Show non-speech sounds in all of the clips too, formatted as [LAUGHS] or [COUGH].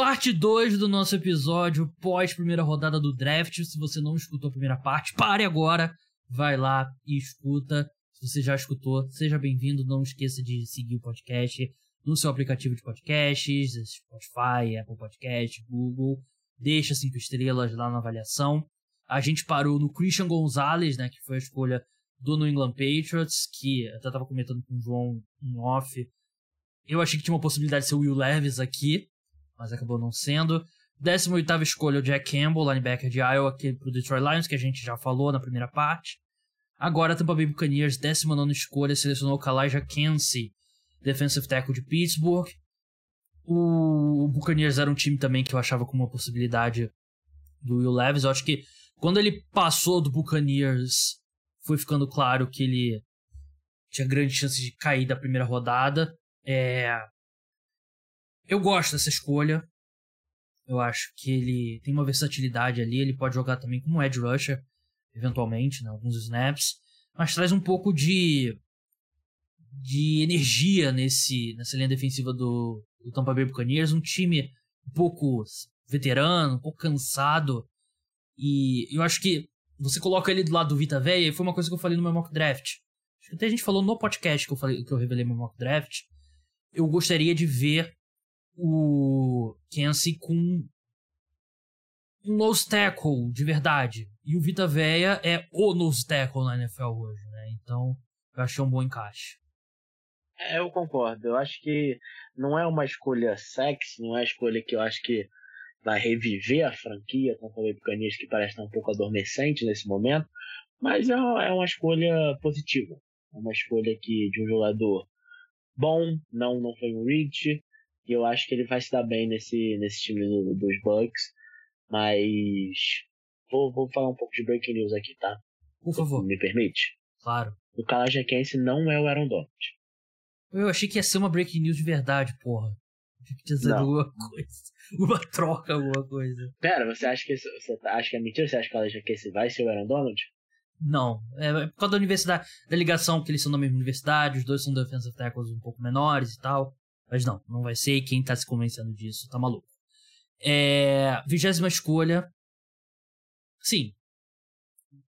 Parte 2 do nosso episódio, pós primeira rodada do draft. Se você não escutou a primeira parte, pare agora, vai lá e escuta. Se você já escutou, seja bem-vindo. Não esqueça de seguir o podcast no seu aplicativo de podcasts, Spotify, Apple Podcast, Google. Deixa cinco estrelas lá na avaliação. A gente parou no Christian Gonzalez, né, que foi a escolha do New England Patriots, que até estava comentando com o João em off. Eu achei que tinha uma possibilidade de ser o Will Levis aqui, mas acabou não sendo. 18 escolha o Jack Campbell, linebacker de Iowa, aqui pro Detroit Lions, que a gente já falou na primeira parte. Agora, Tampa Bay Buccaneers, 19 escolha, selecionou o Kalijah Kensey, defensive tackle de Pittsburgh. O Buccaneers era um time também que eu achava com uma possibilidade do Will Levis. Eu acho que quando ele passou do Buccaneers, foi ficando claro que ele tinha grande chance de cair da primeira rodada. É... Eu gosto dessa escolha. Eu acho que ele tem uma versatilidade ali. Ele pode jogar também como edge rusher, eventualmente, né, alguns snaps. Mas traz um pouco de de energia nesse nessa linha defensiva do, do Tampa Bay Buccaneers, um time um pouco veterano, um pouco cansado. E eu acho que você coloca ele do lado do Vita Veia, e foi uma coisa que eu falei no meu mock draft. Acho que até a gente falou no podcast que eu falei que eu revelei meu mock draft. Eu gostaria de ver o Kensi com um nose tackle de verdade. E o Vita Veia é o nose tackle na NFL hoje, né? Então, eu achei um bom encaixe. É, eu concordo. Eu acho que não é uma escolha sexy, não é uma escolha que eu acho que vai reviver a franquia contra o Buccaneers, que parece estar um pouco adormecente nesse momento, mas é é uma escolha positiva. É uma escolha que, de um jogador bom, não, não foi um reach, e eu acho que ele vai se dar bem nesse, nesse time do, dos Bucks, mas vou, vou falar um pouco de breaking news aqui, tá? Por favor. Me permite? Claro. O Kalaja Kense não é o Aaron Donald. Eu achei que ia ser uma breaking news de verdade, porra. Tinha dizer alguma coisa. [LAUGHS] Uma troca, alguma coisa. Pera, você acha que você tá, acha que é mentira? Você acha que ela já quer se vai ser o Aaron Donald? Não. É por causa da universidade, da ligação que eles são da mesma universidade, os dois são defensive tackles um pouco menores e tal. Mas não, não vai ser. E quem tá se convencendo disso tá maluco. É. Vigésima escolha. Sim.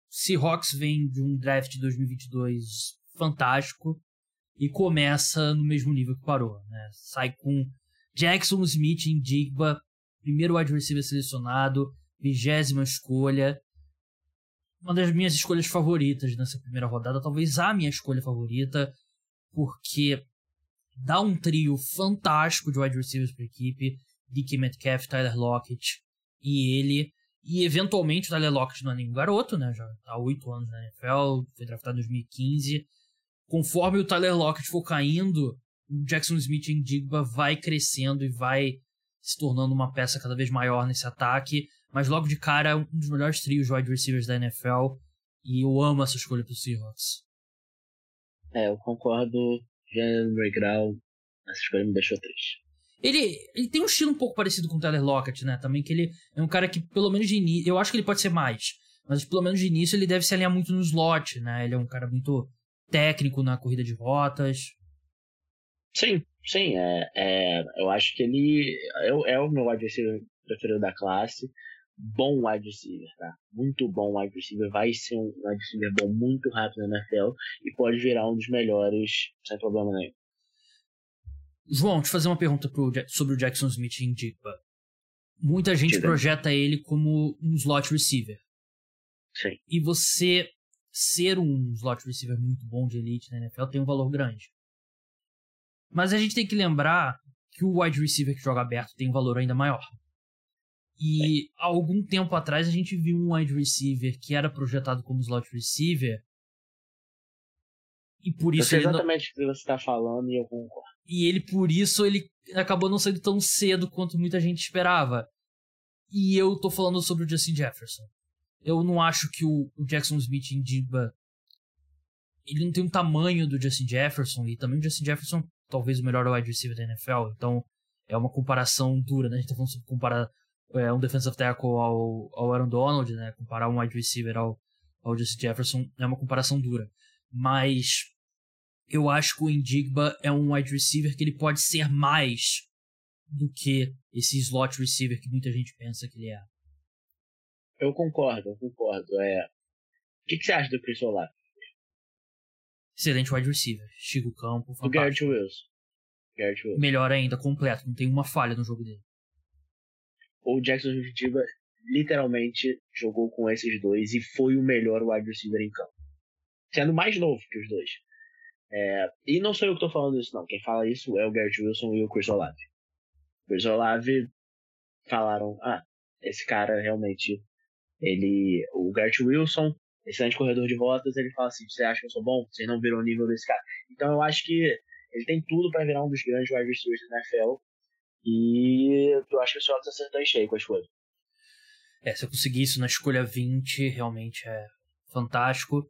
Seahawks vem de um draft de 2022 fantástico e começa no mesmo nível que parou. Né? Sai com Jackson Smith em Digba, primeiro wide receiver selecionado, vigésima escolha. Uma das minhas escolhas favoritas nessa primeira rodada, talvez a minha escolha favorita, porque dá um trio fantástico de wide receivers para a equipe. DK Metcalf, Tyler Lockett e ele. E eventualmente o Tyler Lockett não é nenhum garoto, né? Já tá há oito anos na NFL, foi draftado em 2015 conforme o Tyler Lockett for caindo, o Jackson Smith em Digba vai crescendo e vai se tornando uma peça cada vez maior nesse ataque. Mas logo de cara, um dos melhores trios de wide receivers da NFL. E eu amo essa escolha pro Seahawks. É, eu concordo. Jalen Grau, essa escolha me deixou triste. Ele, ele tem um estilo um pouco parecido com o Tyler Lockett, né? Também que ele é um cara que, pelo menos de início. Eu acho que ele pode ser mais. Mas pelo menos de início ele deve se alinhar muito no slot, né? Ele é um cara muito técnico na corrida de rotas. Sim, sim. É, é, eu acho que ele é, é o meu receiver preferido da classe. Bom wide receiver, tá? Muito bom wide receiver. Vai ser um wide receiver bom muito rápido na NFL e pode virar um dos melhores sem problema nenhum. João, te fazer uma pergunta pro, sobre o Jackson Smith em Digba. Muita gente Diga. projeta ele como um slot receiver. Sim. E você ser um slot receiver muito bom de elite na NFL tem um valor grande. Mas a gente tem que lembrar que o wide receiver que joga aberto tem um valor ainda maior. E algum tempo atrás a gente viu um wide receiver que era projetado como slot receiver. E por isso. Eu sei exatamente o não... que você está falando e eu concordo. E ele, por isso, ele acabou não saindo tão cedo quanto muita gente esperava. E eu tô falando sobre o Justin Jefferson. Eu não acho que o, o Jackson Smith em Digba ele não tem o tamanho do Justin Jefferson e também o Justin Jefferson talvez o melhor wide receiver da NFL, então é uma comparação dura, né? A gente tá falando sobre comparar é, um defensive tackle ao, ao Aaron Donald, né? Comparar um wide receiver ao, ao Justin Jefferson é uma comparação dura. Mas eu acho que o Indigba é um wide receiver que ele pode ser mais do que esse slot receiver que muita gente pensa que ele é. Eu concordo, eu concordo. É... O que, que você acha do Chris Olave? Excelente wide receiver. Estica o campo. Do Garrett Wilson. Garrett Wilson. Melhor ainda, completo. Não tem uma falha no jogo dele. O Jackson Juditiva literalmente jogou com esses dois e foi o melhor wide receiver em campo. Sendo mais novo que os dois. É, e não sou eu que estou falando isso, não. Quem fala isso é o Garrett Wilson e o Chris Olave. Chris Olave falaram: ah, esse cara realmente. Ele. O Garrett Wilson, excelente corredor de rotas, ele fala assim: você acha que eu sou bom? Você não virou o nível desse cara. Então eu acho que ele tem tudo para virar um dos grandes wide receivers da NFL. E eu acho que o Seahawks acertou em cheio com a escolha. É, se eu conseguir isso na escolha 20, realmente é fantástico.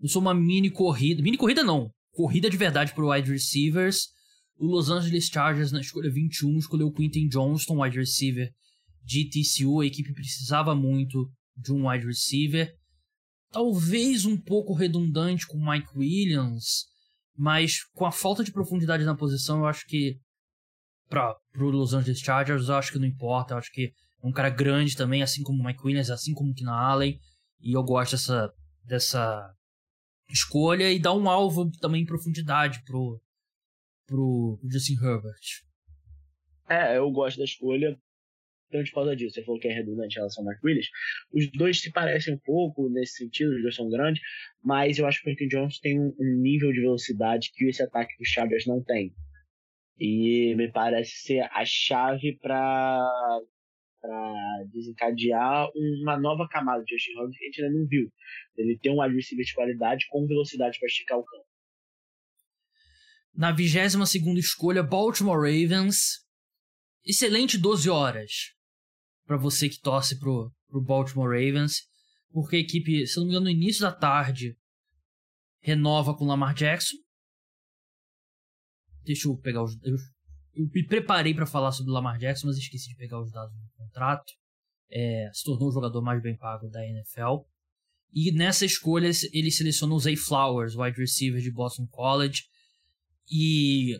Eu sou uma mini corrida. Mini corrida não. Corrida de verdade para wide receivers. O Los Angeles Chargers, na escolha 21, escolheu o Quinton Johnston, wide receiver de TCU. A equipe precisava muito de um wide receiver. Talvez um pouco redundante com o Mike Williams, mas com a falta de profundidade na posição, eu acho que para o Los Angeles Chargers, eu acho que não importa. Eu acho que é um cara grande também, assim como o Mike Williams, assim como o Keenan Allen. E eu gosto dessa, dessa escolha e dá um alvo também em profundidade pro, pro, pro Justin Herbert. É, eu gosto da escolha tanto por causa disso. Você falou que é redundante em relação ao Mark Williams. Os dois se parecem um pouco nesse sentido, os dois são grandes, mas eu acho que o Quentin Jones tem um, nível de velocidade que esse ataque dos Chargers não tem. E me parece ser a chave para desencadear uma nova camada de Justin Herbert que a gente ainda não viu. Ele tem um wide de qualidade com velocidade para esticar o campo. Na 22 escolha, Baltimore Ravens. Excelente 12 horas para você que torce pro, pro Baltimore Ravens. Porque a equipe, se não me engano, no início da tarde renova com Lamar Jackson. Deixa eu pegar os. Eu, eu me preparei para falar sobre Lamar Jackson, mas esqueci de pegar os dados do contrato. É, se tornou o jogador mais bem pago da NFL. E nessa escolha ele selecionou o Zay Flowers, wide receiver de Boston College. E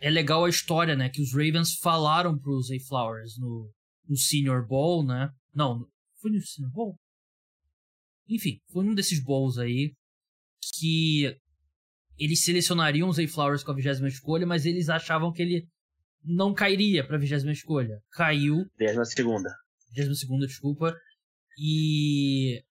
é legal a história, né? Que os Ravens falaram pro Zay Flowers no, no Senior Bowl, né? Não, foi no Senior Bowl? Enfim, foi um desses bowls aí que eles selecionariam o Zay Flowers com a vigésima escolha, mas eles achavam que ele não cairia para a vigésima escolha. Caiu. Vigésima segunda. Vigésima segunda, desculpa. E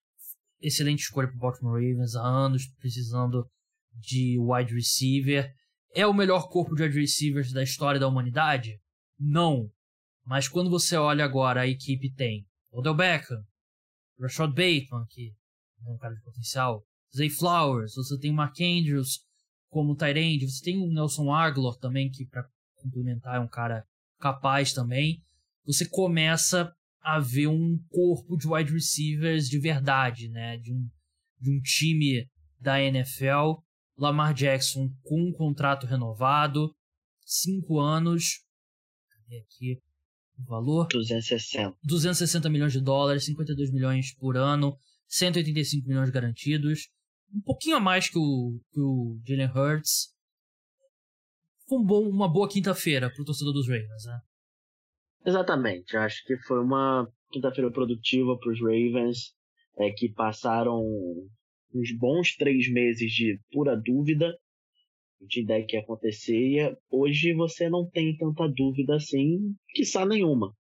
excelente escolha para Baltimore Ravens há anos precisando de wide receiver. É o melhor corpo de wide receivers da história da humanidade? Não. Mas quando você olha agora, a equipe tem Odell Beckham, Rashad Bateman, que é um cara de potencial, Zay Flowers, você tem Mark Andrews como Tyrande, você tem o Nelson Aguilar também, que para complementar é um cara capaz também. Você começa a ver um corpo de wide receivers de verdade, né? De um, de um time da NFL. Lamar Jackson com um contrato renovado, cinco anos. Cadê aqui o valor? 260. 260 milhões de dólares, 52 milhões por ano, 185 milhões garantidos. Um pouquinho a mais que o, que o Jalen Hurts. Foi um bom, uma boa quinta-feira para o torcedor dos Ravens, né? Exatamente. Acho que foi uma quinta-feira produtiva para os Ravens, é, que passaram uns bons três meses de pura dúvida de ideia que ia acontecer. Hoje você não tem tanta dúvida assim, quiçá nenhuma.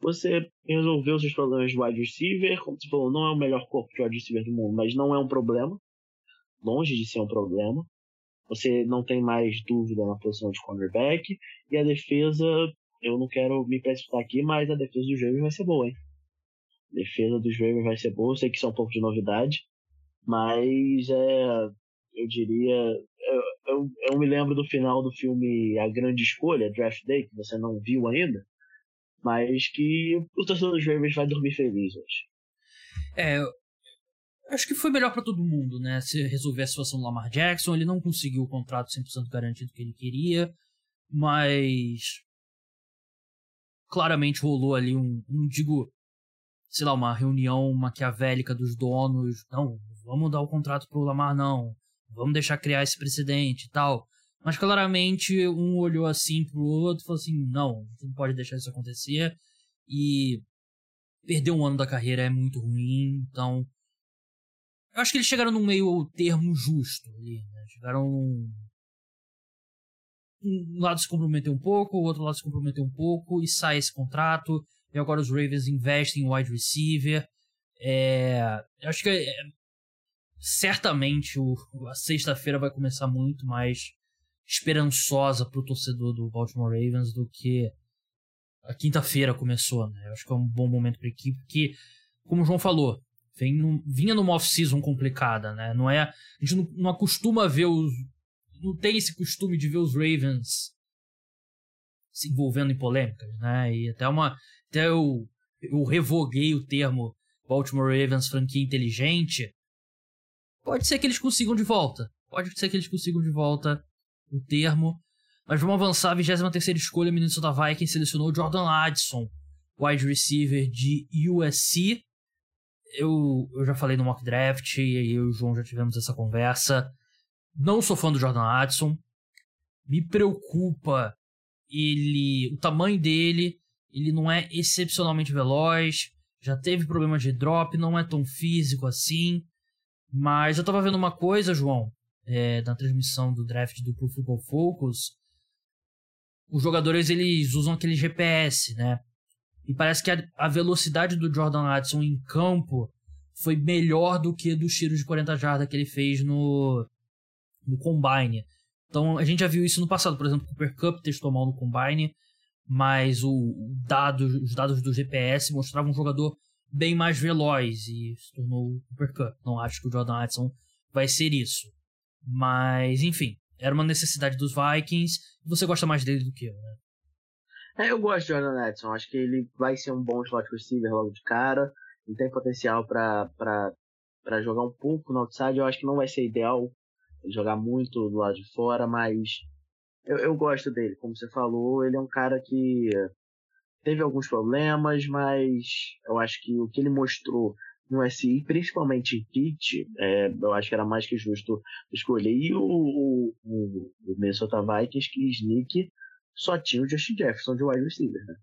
Você resolveu seus problemas de wide receiver, como você falou, não é o melhor corpo de wide receiver do mundo, mas não é um problema. Longe de ser um problema. Você não tem mais dúvida na posição de cornerback. E a defesa eu não quero me precipitar aqui, mas a defesa dos Ravens vai ser boa, hein? A defesa dos Ravens vai ser boa, eu sei que isso é um pouco de novidade, mas é, eu diria. Eu, eu, eu, me lembro do final do filme A Grande Escolha, Draft Day, que você não viu ainda, mas que o torcedor dos Ravens vai dormir feliz hoje. É, acho que foi melhor para todo mundo, né? Se resolver a situação do Lamar Jackson, ele não conseguiu o contrato 100% garantido que ele queria, mas claramente rolou ali um, não digo, sei lá, uma reunião maquiavélica dos donos. Não, vamos dar o contrato pro Lamar, não. Vamos deixar criar esse precedente e tal. Mas claramente um olhou assim pro outro e falou assim: não, não pode deixar isso acontecer. E perder um ano da carreira é muito ruim, então. Eu acho que eles chegaram num meio termo justo ali, né? Chegaram. Um lado se comprometeu um pouco, o outro lado se comprometeu um pouco, e sai esse contrato. E agora os Ravens investem em wide receiver. É, eu acho que é, certamente o, a sexta-feira vai começar muito mais esperançosa para o torcedor do Baltimore Ravens do que a quinta-feira começou, né? Eu acho que é um bom momento para a equipe, porque, como o João falou, vem num, vinha numa off-season complicada, né? Não é, a gente não, não acostuma ver os. Não tem esse costume de ver os Ravens se envolvendo em polêmicas, né? E até uma. Até eu, eu revoguei o termo Baltimore Ravens franquia inteligente. Pode ser que eles consigam de volta. Pode ser que eles consigam de volta o termo. Mas vamos avançar. A 23 escolha, Minnesota Vikings selecionou Jordan Addison, wide receiver de USC. Eu, eu já falei no mock draft e eu e o João já tivemos essa conversa. Não sou fã do Jordan Addison. Me preocupa ele, o tamanho dele. Ele não é excepcionalmente veloz. Já teve problemas de drop, não é tão físico assim. Mas eu tava vendo uma coisa, João, é, na transmissão do draft do Pro Football Focus, os jogadores eles usam aquele GPS, né? E parece que a, a velocidade do Jordan Addison em campo foi melhor do que dos tiros de 40 jardas que ele fez no, no Combine. Então a gente já viu isso no passado, por exemplo, o Cooper Cup testou mal no Combine, mas o, dado, os dados do GPS mostravam um jogador bem mais veloz e se tornou o Cooper Cup. Não acho que o Jordan Addison vai ser isso. Mas, enfim, era uma necessidade dos Vikings. Você gosta mais dele do que eu, né? É, eu gosto de Jordan Edson. Acho que ele vai ser um bom slot receiver logo de cara. Ele tem potencial para jogar um pouco no outside. Eu acho que não vai ser ideal jogar muito do lado de fora, mas eu, eu gosto dele. Como você falou, ele é um cara que teve alguns problemas, mas eu acho que o que ele mostrou no SI, principalmente em pitch, é, eu acho que era mais que justo escolher. E o, o, o Minnesota Vikings, que Sneak só tinha o Justin Jefferson de wide receiver, né?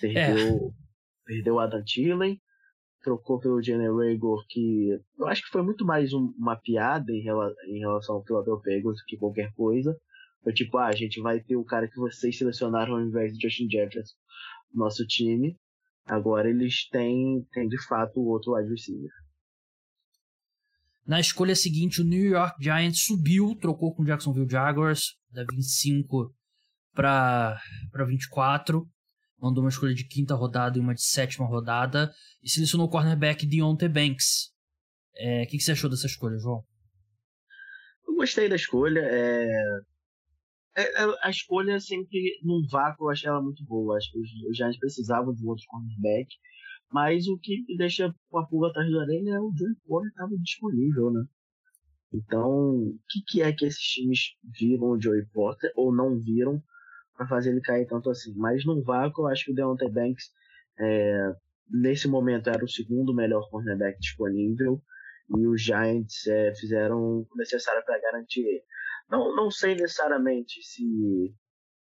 Perdeu, é. perdeu o Adam Thielen, trocou pelo Jenny Rager, que eu acho que foi muito mais um, uma piada em, rela, em relação ao Philadelphia Eagles do que qualquer coisa. Foi tipo, ah, a gente vai ter o cara que vocês selecionaram ao invés de Justin Jefferson no nosso time. Agora eles têm, têm de fato o outro wide receiver. Na escolha seguinte, o New York Giants subiu, trocou com o Jacksonville Jaguars, da 25 para 24. Mandou uma escolha de quinta rodada e uma de sétima rodada. E selecionou o cornerback Deontay Banks. O é, que, que, você achou dessa escolha, João? Eu gostei da escolha. É... É, é, a escolha sempre num vácuo eu achei ela muito boa. Acho que os Giants precisavam de outro cornerback. Mas o que deixa a pulga atrás da orelha é o Joey Porter estava disponível, né? Então, o que, que, é que esses times viram o Joey Porter ou não viram para fazer ele cair tanto assim? Mas num vácuo, eu acho que o Deontay Banks, é, nesse momento, era o segundo melhor cornerback disponível e os Giants é, fizeram o necessário para garantir ele. Não, não sei necessariamente se,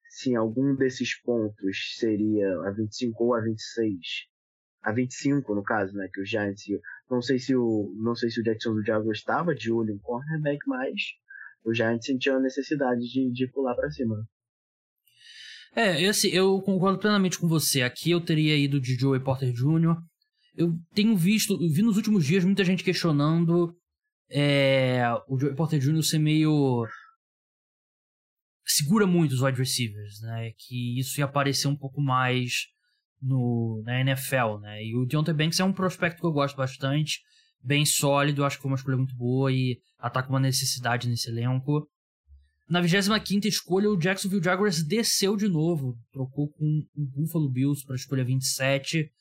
se algum desses pontos seria a 25 ou a 26. A 25, no caso, né? Que o Giants. Não sei se o, não sei se o Jackson do Jaguars estava de olho em cornerback, mas o Giants sentiu a necessidade de, de pular para cima. É, assim, eu concordo plenamente com você. Aqui eu teria ido de Joey Porter Jr. Eu tenho visto, vi nos últimos dias muita gente questionando é, o Joey Porter Jr. ser meio. segura muito os wide receivers, né? Que isso ia aparecer um pouco mais no, na NFL, né? E o Deontay Banks é um prospecto que eu gosto bastante, bem sólido, acho que foi uma escolha muito boa e ataca uma necessidade nesse elenco. Na 25 escolha, o Jacksonville Jaguars desceu de novo, trocou com o Buffalo Bills para a escolha 27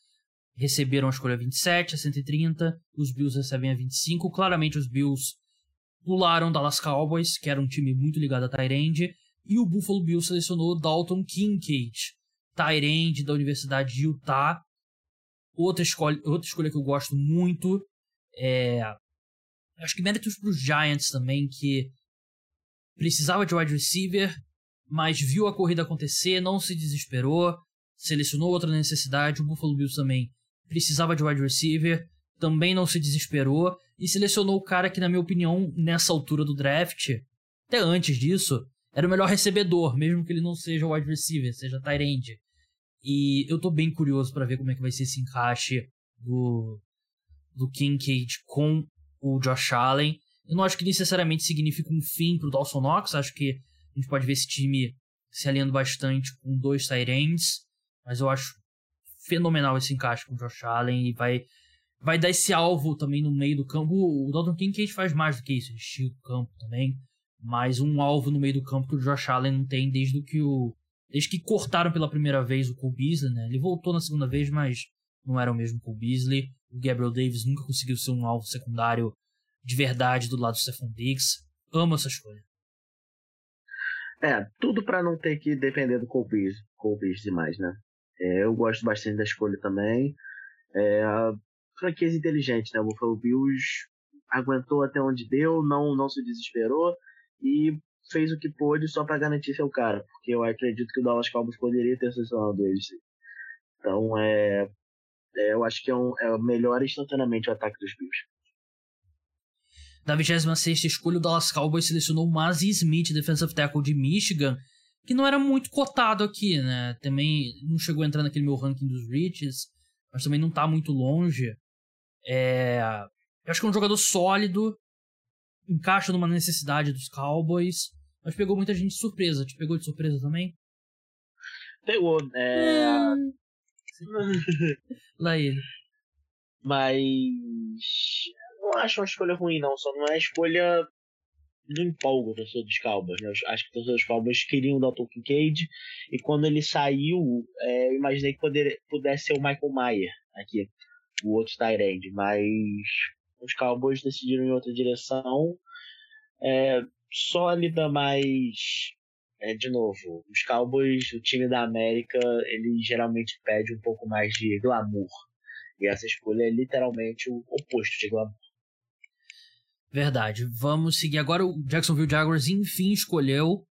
receberam a escolha 27, a 130, os Bills recebem a 25. Claramente os Bills pularam Dallas Cowboys, que era um time muito ligado a Tyrande, e o Buffalo Bills selecionou Dalton Kincaid, Tyrande da Universidade de Utah. Outra escolha, outra escolha que eu gosto muito é. Acho que méritos para os Giants também, que precisava de wide receiver, mas viu a corrida acontecer, não se desesperou, selecionou outra necessidade. O Buffalo Bills também precisava de wide receiver, também não se desesperou e selecionou o cara que, na minha opinião, nessa altura do draft, até antes disso, era o melhor recebedor, mesmo que ele não seja wide receiver, seja tight end. E eu tô bem curioso para ver como é que vai ser esse encaixe do, do Kincaid com o Josh Allen. Eu não acho que necessariamente significa um fim pro Dawson Knox, acho que a gente pode ver esse time se alinhando bastante com dois ends, mas eu acho fenomenal esse encaixe com o Josh Allen e vai, vai dar esse alvo também no meio do campo. O Dalton Kincaid faz mais do que isso, ele estica o campo também, mas um alvo no meio do campo que o Josh Allen não tem desde que o desde que cortaram pela primeira vez o Cole Beasley, né? Ele voltou na segunda vez, mas não era o mesmo Cole Beasley. O Gabriel Davis nunca conseguiu ser um alvo secundário de verdade do lado do Stephon Diggs. Amo essa escolha. É, tudo para não ter que depender do Cole demais, né? É, eu gosto bastante da escolha também. É, franquias inteligentes, né? O Buffalo Bills aguentou até onde deu, não, não se desesperou e fez o que pôde só para garantir seu cara, porque eu acredito que o Dallas Cowboys poderia ter selecionado eles. Então, é, é, eu acho que é, um, é melhor instantaneamente o ataque dos Bills. Na 26 escolha, o Dallas Cowboys selecionou o Mazzy Smith, defensive tackle de Michigan, que não era muito cotado aqui, né? Também não chegou a entrar naquele meu ranking dos Riches, mas também não tá muito longe. É... Eu acho que é um jogador sólido, encaixa numa necessidade dos Cowboys, mas pegou muita gente de surpresa. Te pegou de surpresa também? Pegou. É... Hum. [LAUGHS] Lá ele. Mas não acho uma escolha ruim, não. Só não é a escolha não empolga o torcedor dos Cowboys. Né? Acho que o torcedor dos Cowboys queriam o Dalton Kincaid e quando ele saiu, é, eu imaginei que poder, pudesse ser o Michael Mayer aqui, o outro Tyrande, mas os Cowboys decidiram em outra direção. É, sólida, mas é, de novo, os Cowboys, o time da América, ele geralmente pede um pouco mais de glamour. E essa escolha é literalmente o oposto de glamour. Verdade. Vamos seguir agora. O Jacksonville Jaguars enfim escolheu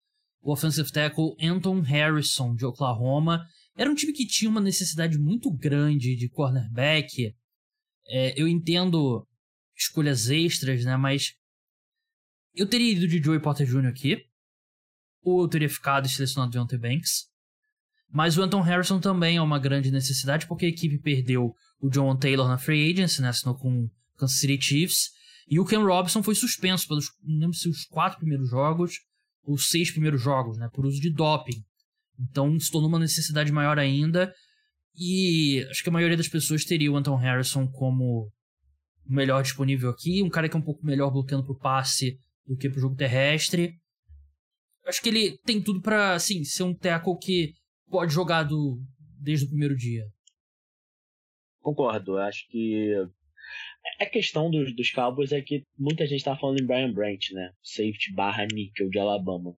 o offensive tackle Anton Harrison de Oklahoma. Era um time que tinha uma necessidade muito grande de cornerback. É, eu entendo escolhas extras, né? Mas eu teria ido de Joey Porter Jr. aqui. Ou eu teria ficado e selecionado Deontay Banks. Mas o Anton Harrison também é uma grande necessidade, porque a equipe perdeu o John Taylor na free agency, né? Assinou com o Kansas City Chiefs. E o Ken Robinson foi suspenso pelos, não lembro se os quatro primeiros jogos ou seis primeiros jogos, né? Por uso de doping. Então se tornou uma necessidade maior ainda. E acho que a maioria das pessoas teria o Anton Harrison como o melhor disponível aqui. Um cara que é um pouco melhor bloqueando pro passe do que pro jogo terrestre. Acho que ele tem tudo para assim, ser um tackle que pode jogar do, desde o primeiro dia. Concordo, acho que a questão dos, dos Cowboys é que muita gente tá falando em Brian Branch, né? Safety barra nickel de Alabama.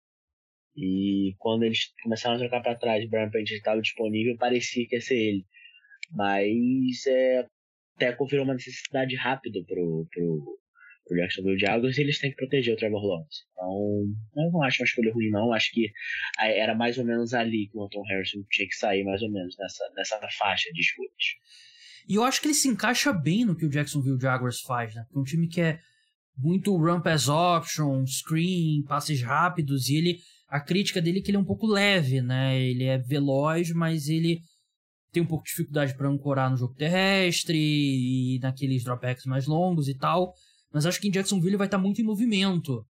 E quando eles começaram a trocar para trás, Brian Branch estava disponível, parecia que ia ser ele. Mas é, até virou uma necessidade rápida pro, pro, pro Jacksonville Jaguars e eles têm que proteger o Trevor Lawrence. Então, eu não acho uma escolha ruim, não. Acho que era mais ou menos ali que o Anton Harrison tinha que sair, mais ou menos, nessa, nessa faixa de escolhas. E eu acho que ele se encaixa bem no que o Jacksonville Jaguars faz, né? Porque é um time que é muito run pass option, screen, passes rápidos, e ele. A crítica dele é que ele é um pouco leve, né? Ele é veloz, mas ele tem um pouco de dificuldade para ancorar no jogo terrestre e naqueles dropbacks mais longos e tal. Mas acho que em Jacksonville vai estar muito em movimento.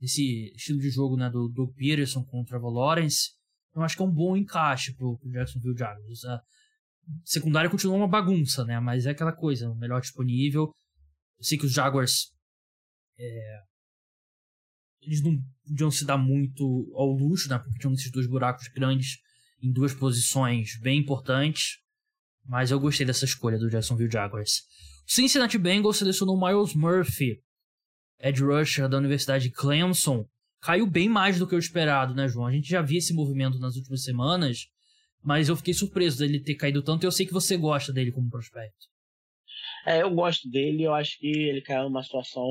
Esse estilo de jogo né, do Peterson contra o Trevor Lawrence. Eu acho que é um bom encaixe pro, pro Jacksonville Jaguars. Secundária continua uma bagunça, né? Mas é aquela coisa, o melhor disponível. Eu sei que os Jaguars. É, eles não podiam se dar muito ao luxo, né? Porque tinham esses dois buracos grandes em duas posições bem importantes. Mas eu gostei dessa escolha do Jacksonville Jaguars. O Cincinnati Bengals selecionou Miles Murphy, Ed rusher da Universidade de Clemson. Caiu bem mais do que o esperado, né, João? A gente já via esse movimento nas últimas semanas, mas eu fiquei surpreso dele ter caído tanto e eu sei que você gosta dele como prospecto. É, eu gosto dele, eu acho que ele caiu numa situação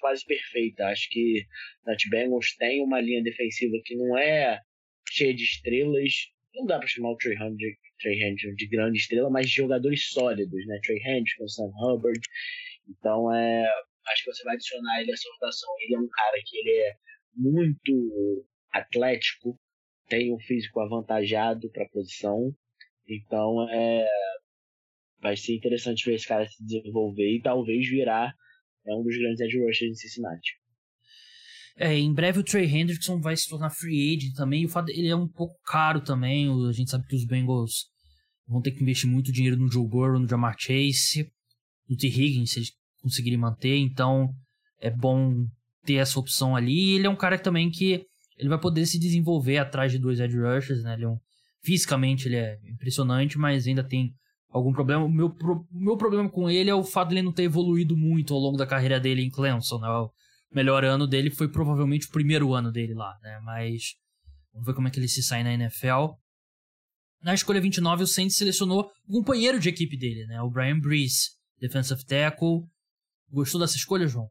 quase perfeita. Acho que Nat Bengals tem uma linha defensiva que não é cheia de estrelas. Não dá para chamar o Trey Hendrickson de, Trey de grande estrela, mas de jogadores sólidos, né? Trey Hendrickson, Sam Hubbard. Então, é, acho que você vai adicionar ele a essa rotação. Ele é um cara que ele é muito atlético, tem um físico avantajado para a posição. Então, é, vai ser interessante ver esse cara se desenvolver e talvez virar é um dos grandes edge rushers de Cincinnati. É, em breve o Trey Hendrickson vai se tornar free agent também. O fato ele é um pouco caro também. A gente sabe que os Bengals vão ter que investir muito dinheiro no Joe Burrow, no Jamar Chase, no T. Higgins, se eles conseguirem manter. Então é bom ter essa opção ali. E ele é um cara também que ele vai poder se desenvolver atrás de dois edge rushers, né? Ele é um, fisicamente ele é impressionante, mas ainda tem algum problema. O meu, pro, meu problema com ele é o fato de ele não ter evoluído muito ao longo da carreira dele em Clemson. Né? O melhor ano dele foi provavelmente o primeiro ano dele lá, né? Mas vamos ver como é que ele se sai na NFL. Na escolha 29, o Saints selecionou o companheiro de equipe dele, né? O Brian Brees, defensive tackle. Gostou dessa escolha, João?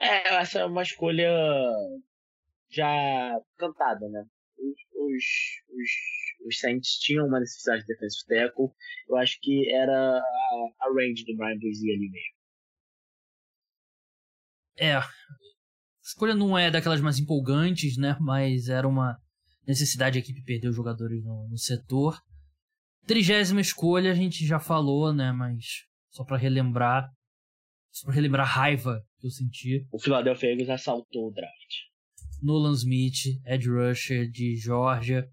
É, essa é uma escolha já cantada, né? Os, os, os os Saints tinham uma necessidade de defensive tackle. Eu acho que era a, a range do Brian Brzee ali mesmo. É, a escolha não é daquelas mais empolgantes, né? Mas era uma necessidade a equipe perder os jogadores no, no setor. Trigésima escolha a gente já falou, né? Mas só para relembrar, só pra relembrar a raiva que eu senti. O Philadelphia Eagles assaltou o draft. Nolan Smith, Ed Rusher de Georgia,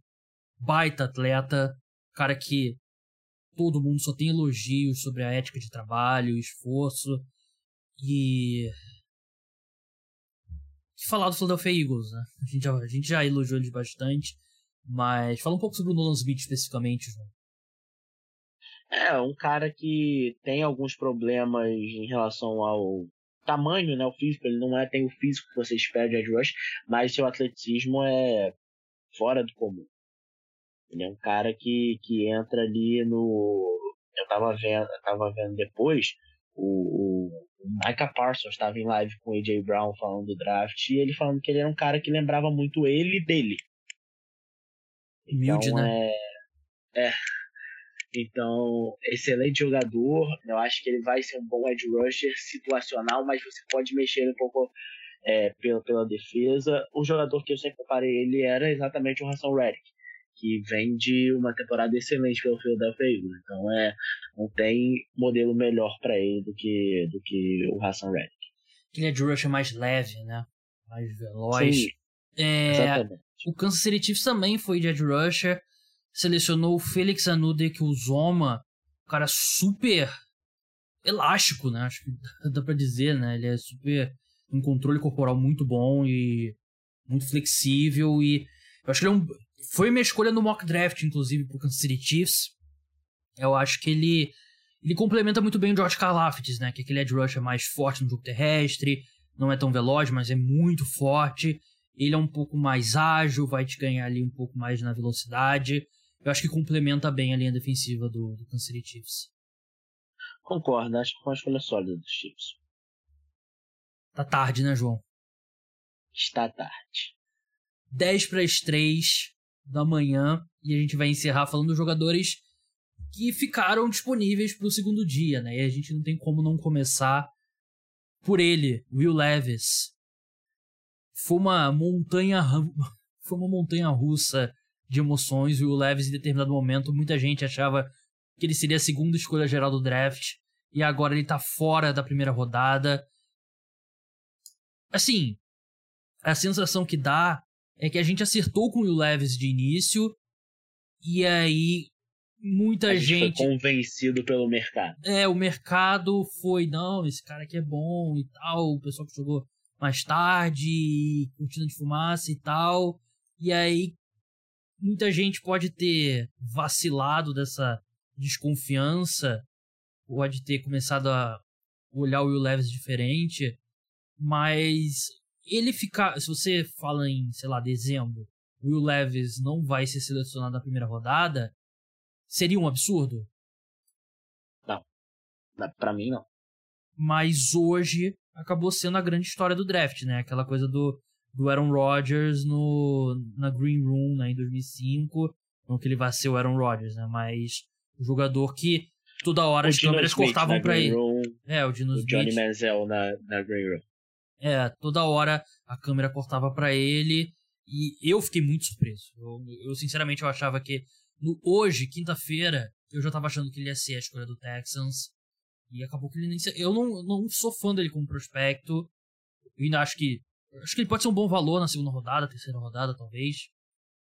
baita atleta, cara que todo mundo só tem elogios sobre a ética de trabalho, esforço e falar do Philadelphia Eagles, né? A gente já, a gente já elogiou eles bastante, mas fala um pouco sobre o Nolan Smith especificamente, João. É, um cara que tem alguns problemas em relação ao tamanho, né, o físico, ele não é tem o físico que você espera de Ed Rush, mas seu atleticismo é fora do comum. Ele é um cara que, que entra ali no. Eu tava vendo, eu tava vendo depois, o, o, Micah Parsons estava em live com o AJ Brown falando do draft e ele falando que ele era um cara que lembrava muito ele dele. Humilde, então, né? É, é. Então, excelente jogador. Eu acho que ele vai ser um bom edge rusher situacional, mas você pode mexer um pouco é, pela, pela defesa. O jogador que eu sempre comparei ele era exatamente o Hassan Reddick que vem de uma temporada excelente pelo Philadelphia Eagles. Então é, não tem modelo melhor para ele do que, do que o Hassan Reddick. Ele é de rush mais leve, né? Mais veloz. Sim, é, exatamente. O Kansas City Chiefs também foi de edge rusher. Selecionou o Felix Anudek, o Zoma, um cara super elástico, né? Acho que [LAUGHS] dá pra dizer, né? Ele é super um controle corporal muito bom e muito flexível e eu acho que ele é um foi minha escolha no mock draft, inclusive, pro Kansas City Chiefs. Eu acho que ele ele complementa muito bem o George Karlaftis, né? Que é aquele edge rusher mais forte no jogo terrestre, não é tão veloz, mas é muito forte. Ele é um pouco mais ágil, vai te ganhar ali um pouco mais na velocidade. Eu acho que complementa bem a linha defensiva do, do Kansas City Chiefs. Concordo, acho que foi uma escolha sólida dos Chiefs. Tá tarde, né, João? Está tarde. 10 para as 3 da manhã e a gente vai encerrar falando dos jogadores que ficaram disponíveis para o segundo dia, né? E a gente não tem como não começar por ele, Will Levis. Foi uma montanha, [LAUGHS] foi uma montanha russa de emoções. Will Levis, em determinado momento, muita gente achava que ele seria a segunda escolha geral do draft e agora ele tá fora da primeira rodada. Assim, a sensação que dá é que a gente acertou com o Will Levis de início e aí muita a gente, gente foi convencido pelo mercado. É, o mercado foi, não, esse cara aqui é bom e tal, o pessoal que jogou mais tarde, cortina de fumaça e tal. E aí muita gente pode ter vacilado dessa desconfiança, pode ter começado a olhar o Will Levis diferente, mas ele ficar. Se você fala em, sei lá, dezembro, Will Levis não vai ser selecionado na primeira rodada, seria um absurdo? Não. Para mim, não. Mas hoje acabou sendo a grande história do draft, né? Aquela coisa do, do Aaron Rodgers no, na Green Room né, em 2005. Não que ele vá ser o Aaron Rodgers, né? Mas o jogador que toda hora O as câmeras Smith cortavam na pra Green ele. Room, É, o Dino o Johnny Smith. Manziel na, na Green Room. É, toda hora a câmera cortava pra ele e eu fiquei muito surpreso. Eu, eu, sinceramente eu achava que no, hoje, quinta-feira, eu já tava achando que ele ia ser a escolha do Texans e acabou que ele nem eu não, não sou fã dele como prospecto. Eu ainda acho que acho que ele pode ser um bom valor na segunda rodada, terceira rodada talvez,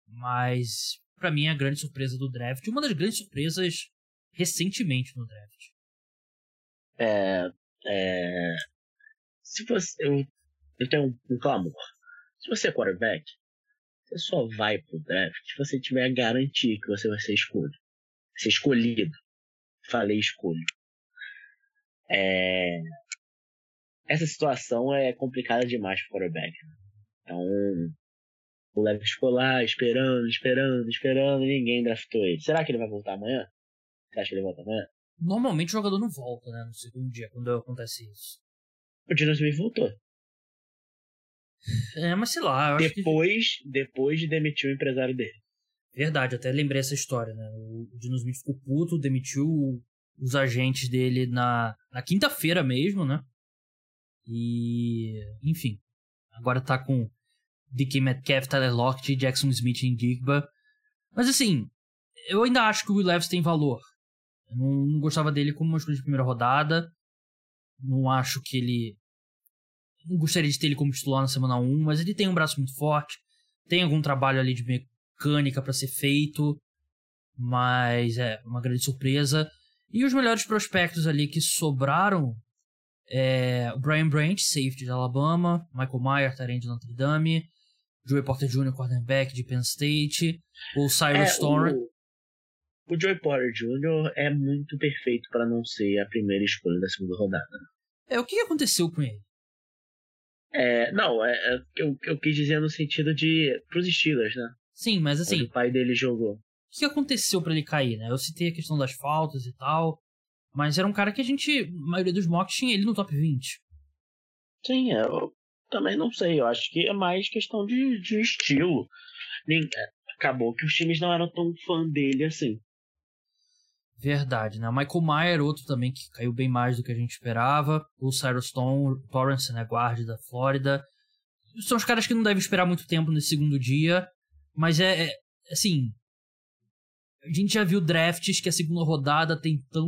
mas pra mim é a grande surpresa do draft, uma das grandes surpresas recentemente no draft. É, é, se você. Eu, eu tenho um, um clamor. Se você é quarterback, você só vai pro draft se você tiver a garantia que você vai ser escolhido. Ser escolhido. Falei escolho. É, essa situação é complicada demais pro quarterback. né? Então, o Lev ficou lá esperando, esperando, esperando, e ninguém draftou ele. Será que ele vai voltar amanhã? Você acha que ele volta amanhã? Normalmente o jogador não volta, né, no segundo dia, quando acontece isso. O Dino Smith voltou. É, mas sei lá, eu acho que... Depois, depois de demitir o empresário dele. Verdade, até lembrei essa história, né? O o Dino Smith ficou puto, demitiu os agentes dele na, na quinta-feira mesmo, né? E. Enfim. Agora tá com DK Metcalf, Tyler Lockett, Jackson Smith e Digba. Mas assim, eu ainda acho que o Will Levis tem valor. Eu não, não gostava dele como uma escolha de primeira rodada. Não acho que ele. Não gostaria de ter ele como titular na semana 1, mas ele tem um braço muito forte. Tem algum trabalho ali de mecânica para ser feito. Mas é uma grande surpresa. E os melhores prospectos ali que sobraram é o Brian Branch, safety de Alabama, Michael Mayer, Tyrant de Notre Dame, Joey Porter Jr., cornerback de Penn State, o Cyrus Storm. o, o Joey Porter Jr. é muito perfeito para não ser a primeira escolha da segunda rodada. É, o que aconteceu com ele? É, não, é, é, eu, eu quis dizer no sentido de pros Steelers, né? Sim, mas Onde assim, o pai dele jogou. o que aconteceu para ele cair, né? Eu citei a questão das faltas e tal, mas era um cara que a gente, a maioria dos mocks tinha ele no top 20. Sim, é, eu também não sei. Eu acho que é mais questão de, de estilo. Nem- é, Acabou que os times não eram tão fã dele assim. Verdade, né? Michael Mayer, outro também que caiu bem mais do que a gente esperava. O Cyrus Tom, Torrance, né? Guarda da Flórida. São os caras que não devem esperar muito tempo nesse segundo dia. Mas é, é assim. A gente já viu drafts que a segunda rodada tem tão.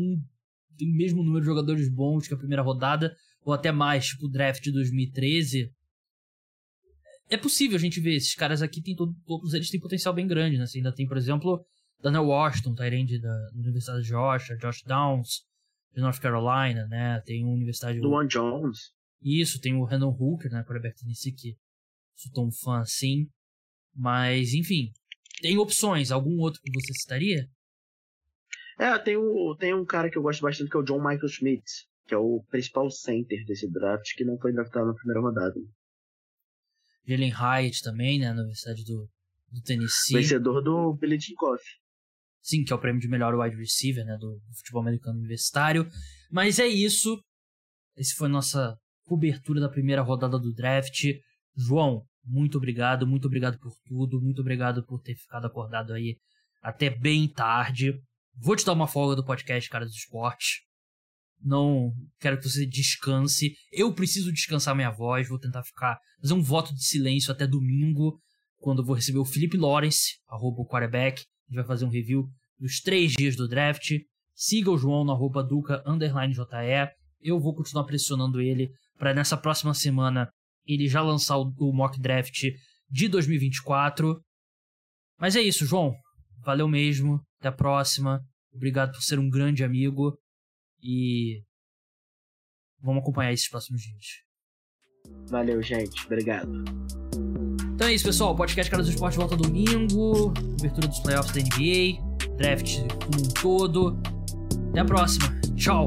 Tem o mesmo número de jogadores bons que a primeira rodada, ou até mais, tipo o draft de 2013. É possível a gente ver, esses caras aqui tem todo, todos eles têm potencial bem grande, né? Você ainda tem, por exemplo, Daniel Washington, Tyrande da Universidade de Georgia, Josh Downs, de North Carolina, né? Tem a Universidade... Luan Jones. Isso, tem o Randall Hooker, né? Quarterback de Tennessee, que sou tão fã assim. Mas, enfim, tem opções. Algum outro que você citaria? É, tem, o, tem um cara que eu gosto bastante que é o John Michael Schmidt, que é o principal center desse draft, que não foi draftado na primeira rodada. Jalen Hyatt também, né? Na Universidade do, do Tennessee. Vencedor do Tinkoff. Sim, que é o prêmio de melhor wide receiver, né? Do, futebol americano universitário. Mas é isso. Esse foi nossa cobertura da primeira rodada do draft. João, muito obrigado, muito obrigado por tudo, muito obrigado por ter ficado acordado aí até bem tarde. Vou te dar uma folga do podcast Cara dos Esportes. Não quero que você descanse. Eu preciso descansar minha voz. Vou tentar ficar fazer um voto de silêncio até domingo, quando eu vou receber o Felipe Lawrence, arroba o quarterback. A gente vai fazer um review dos três dias do draft. Siga o João no arroba Duca underline JE. Eu vou continuar pressionando ele para nessa próxima semana ele já lançar o, o mock draft de 2024. Mas é isso, João. Valeu mesmo. Até a próxima. Obrigado por ser um grande amigo. E vamos acompanhar esses próximos dias. Valeu, gente. Obrigado. Então é isso, pessoal. O podcast Cara do Esporte volta domingo. Cobertura dos playoffs da NBA. Draft como um todo. Até a próxima. Tchau.